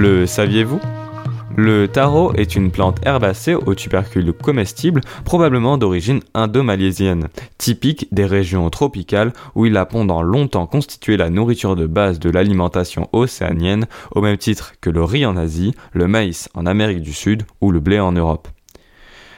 Le saviez-vous? Le taro est une plante herbacée aux tubercules comestibles, probablement d'origine indo-malaisienne, typique des régions tropicales où il a pendant longtemps constitué la nourriture de base de l'alimentation océanienne, au même titre que le riz en Asie, le maïs en Amérique du Sud ou le blé en Europe.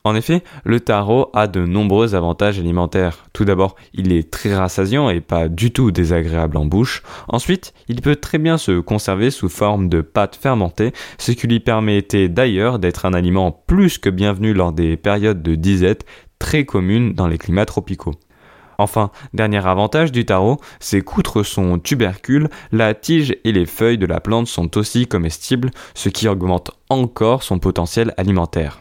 En effet, le taro a de nombreux avantages alimentaires. Tout d'abord, il est très rassasiant et pas du tout désagréable en bouche. Ensuite, il peut très bien se conserver sous forme de pâte fermentée, ce qui lui permettait d'ailleurs d'être un aliment plus que bienvenu lors des périodes de disette très communes dans les climats tropicaux. Enfin, dernier avantage du taro, c'est qu'outre son tubercule, la tige et les feuilles de la plante sont aussi comestibles, ce qui augmente encore son potentiel alimentaire.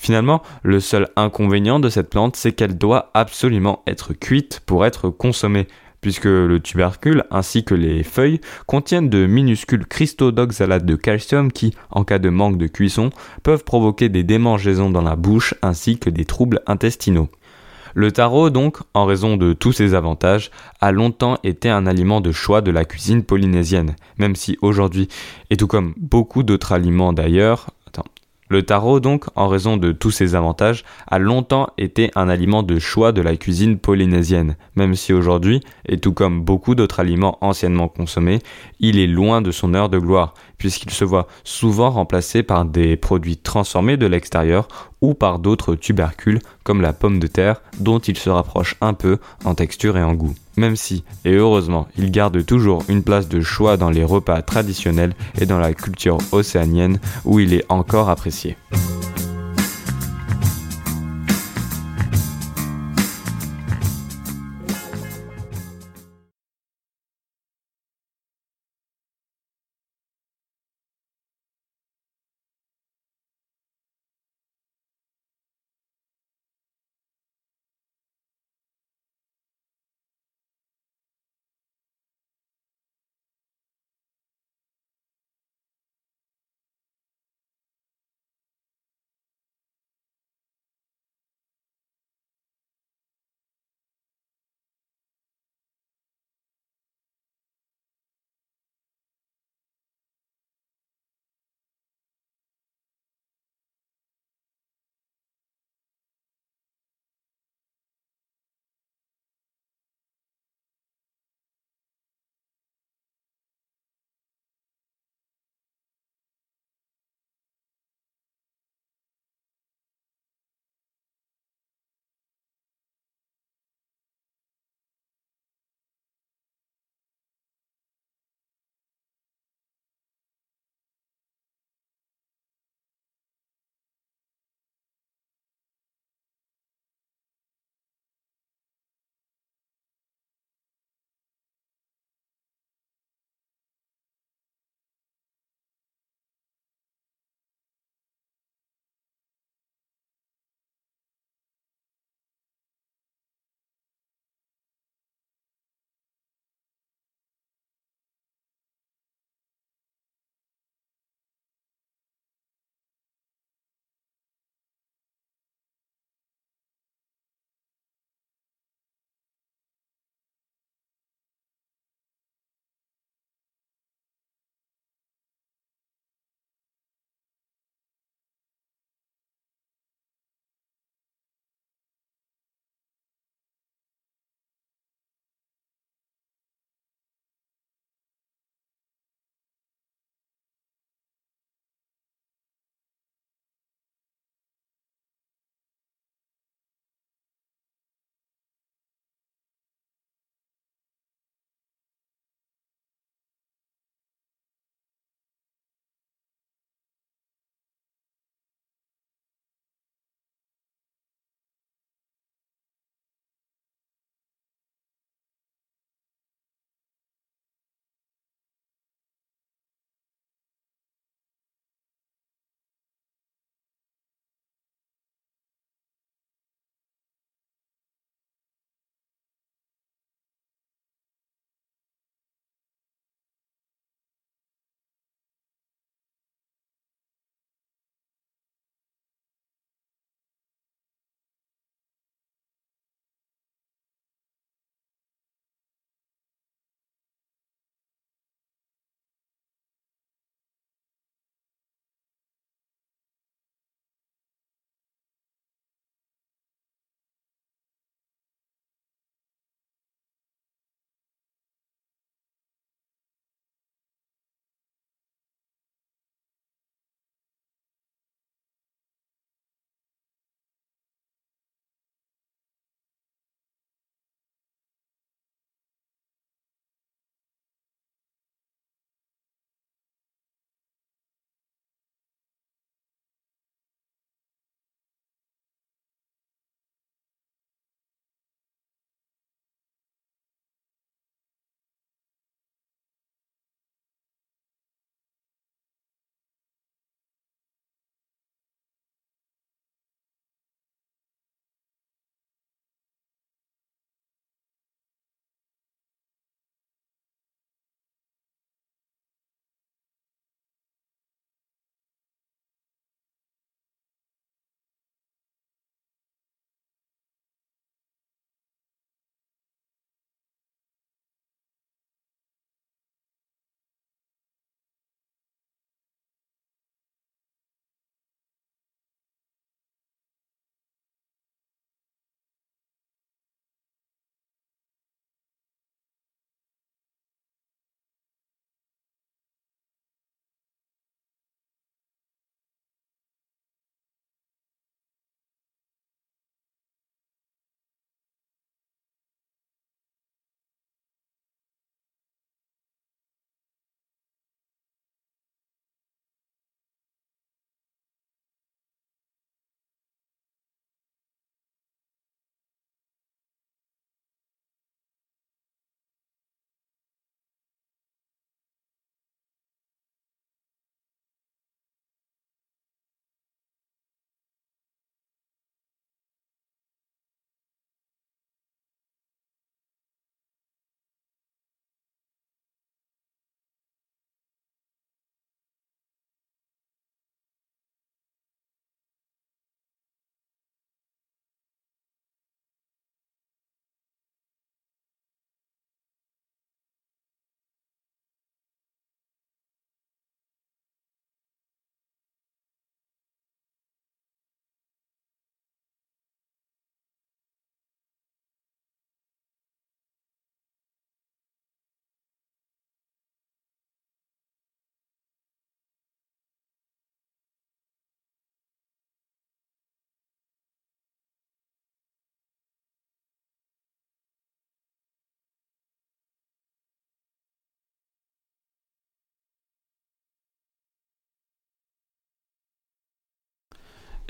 Finalement, le seul inconvénient de cette plante, c'est qu'elle doit absolument être cuite pour être consommée, puisque le tubercule ainsi que les feuilles contiennent de minuscules cristaux d'oxalate de calcium qui, en cas de manque de cuisson, peuvent provoquer des démangeaisons dans la bouche ainsi que des troubles intestinaux. Le taro, donc, en raison de tous ses avantages, a longtemps été un aliment de choix de la cuisine polynésienne, même si aujourd'hui, et tout comme beaucoup d'autres aliments d'ailleurs, le taro, donc, en raison de tous ses avantages, a longtemps été un aliment de choix de la cuisine polynésienne, même si aujourd'hui, et tout comme beaucoup d'autres aliments anciennement consommés, il est loin de son heure de gloire, puisqu'il se voit souvent remplacé par des produits transformés de l'extérieur ou par d'autres tubercules comme la pomme de terre dont il se rapproche un peu en texture et en goût. Même si, et heureusement, il garde toujours une place de choix dans les repas traditionnels et dans la culture océanienne où il est encore apprécié.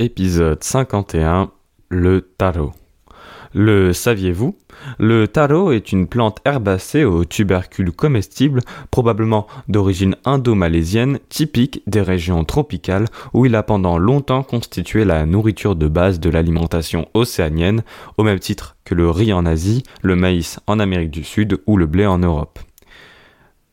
Épisode 51 Le taro. Le saviez-vous? Le taro est une plante herbacée aux tubercules comestibles, probablement d'origine indo-malaisienne, typique des régions tropicales où il a pendant longtemps constitué la nourriture de base de l'alimentation océanienne, au même titre que le riz en Asie, le maïs en Amérique du Sud ou le blé en Europe.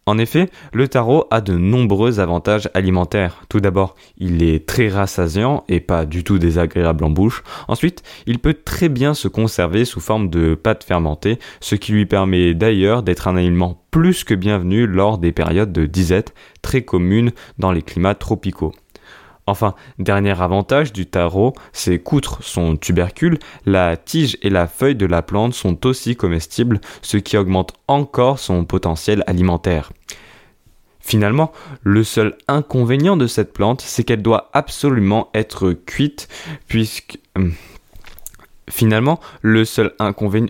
En effet, le taro a de nombreux avantages alimentaires. Tout d'abord, il est très rassasiant et pas du tout désagréable en bouche. Ensuite, il peut très bien se conserver sous forme de pâte fermentée, ce qui lui permet d'ailleurs d'être un aliment plus que bienvenu lors des périodes de disette très communes dans les climats tropicaux. Enfin, dernier avantage du taro, c'est qu'outre son tubercule, la tige et la feuille de la plante sont aussi comestibles, ce qui augmente encore son potentiel alimentaire. Finalement, le seul inconvénient de cette plante, c'est qu'elle doit absolument être cuite, puisque... Hum, finalement, le seul inconvénient...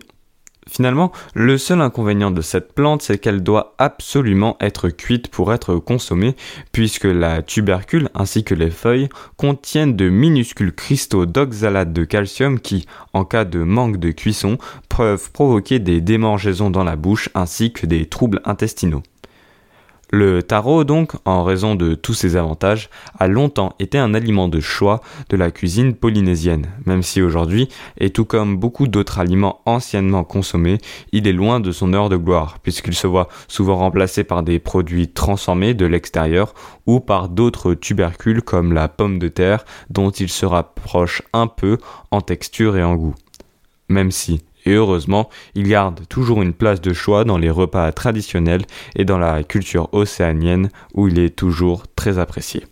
Finalement, le seul inconvénient de cette plante, c'est qu'elle doit absolument être cuite pour être consommée, puisque la tubercule ainsi que les feuilles contiennent de minuscules cristaux d'oxalate de calcium qui, en cas de manque de cuisson, peuvent provoquer des démangeaisons dans la bouche ainsi que des troubles intestinaux. Le taro, donc, en raison de tous ses avantages, a longtemps été un aliment de choix de la cuisine polynésienne, même si aujourd'hui, et tout comme beaucoup d'autres aliments anciennement consommés, il est loin de son heure de gloire, puisqu'il se voit souvent remplacé par des produits transformés de l'extérieur ou par d'autres tubercules comme la pomme de terre, dont il se rapproche un peu en texture et en goût. Même si, et heureusement, il garde toujours une place de choix dans les repas traditionnels et dans la culture océanienne où il est toujours très apprécié.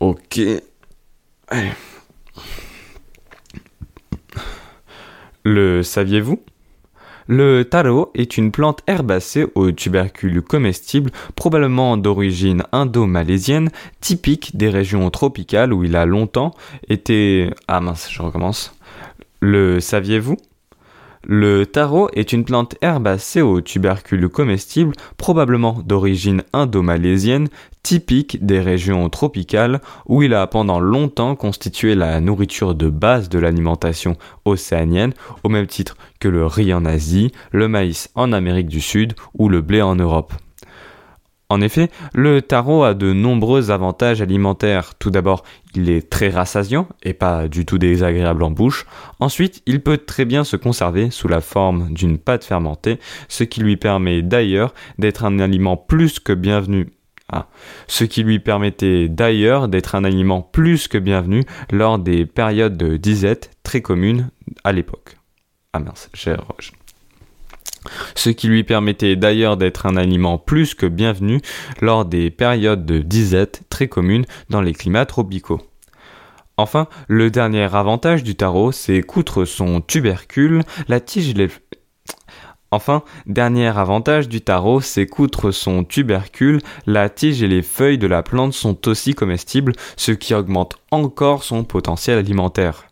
Ok. Le saviez-vous? Le taro est une plante herbacée aux tubercules comestibles, probablement d'origine indo-malaisienne, typique des régions tropicales où il a longtemps été... Ah mince, je recommence. Le saviez-vous? Le taro est une plante herbacée aux tubercules comestibles, probablement d'origine indo-malaisienne, typique des régions tropicales où il a pendant longtemps constitué la nourriture de base de l'alimentation océanienne, au même titre que le riz en Asie, le maïs en Amérique du Sud ou le blé en Europe. En effet, le taro a de nombreux avantages alimentaires. Tout d'abord, il est très rassasiant et pas du tout désagréable en bouche. Ensuite, il peut très bien se conserver sous la forme d'une pâte fermentée, ce qui lui permet d'ailleurs d'être un aliment plus que bienvenu. Ah. Ce qui lui permettait d'ailleurs d'être un aliment plus que bienvenu lors des périodes de disette très communes à l'époque. Ah mince, j'ai ce qui lui permettait d'ailleurs d'être un aliment plus que bienvenu lors des périodes de disette très communes dans les climats tropicaux. Enfin, le dernier avantage du taro, c'est qu'outre son tubercule, la tige c'est qu'outre son tubercule, la tige et les feuilles de la plante sont aussi comestibles, ce qui augmente encore son potentiel alimentaire.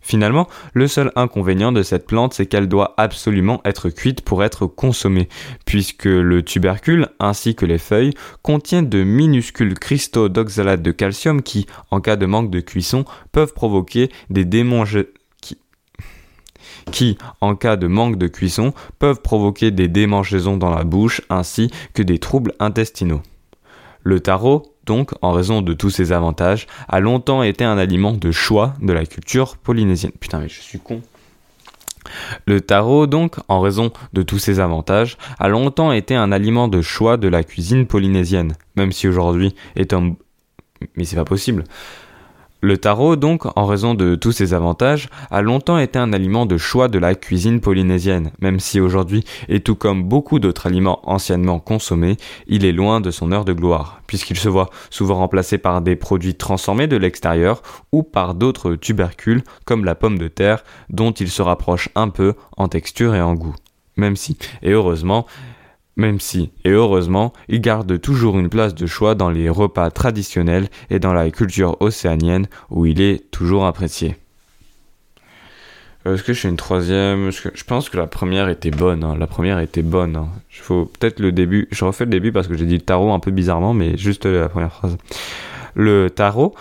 Finalement, le seul inconvénient de cette plante, c'est qu'elle doit absolument être cuite pour être consommée, puisque le tubercule ainsi que les feuilles contiennent de minuscules cristaux d'oxalate de calcium qui, en cas de manque de cuisson, peuvent provoquer des qui, en cas de manque de cuisson, peuvent provoquer des démangeaisons dans la bouche ainsi que des troubles intestinaux. Le taro, donc, en raison de tous ces avantages, a longtemps été un aliment de choix de la culture polynésienne. Putain, mais je suis con. Le taro, donc, en raison de tous ces avantages, a longtemps été un aliment de choix de la cuisine polynésienne, même si aujourd'hui est un... Mais c'est pas possible. Le taro, donc, en raison de tous ses avantages, a longtemps été un aliment de choix de la cuisine polynésienne, même si aujourd'hui, et tout comme beaucoup d'autres aliments anciennement consommés, il est loin de son heure de gloire, puisqu'il se voit souvent remplacé par des produits transformés de l'extérieur ou par d'autres tubercules comme la pomme de terre, dont il se rapproche un peu en texture et en goût. Même si, et heureusement, même si, et heureusement, il garde toujours une place de choix dans les repas traditionnels et dans la culture océanienne où il est toujours apprécié. Euh, est-ce que je fais une troisième? Je pense que la première était bonne. Hein. La première était bonne. Hein. Faut peut-être le début. Je refais le début parce que j'ai dit le tarot un peu bizarrement, mais juste la première phrase. Le tarot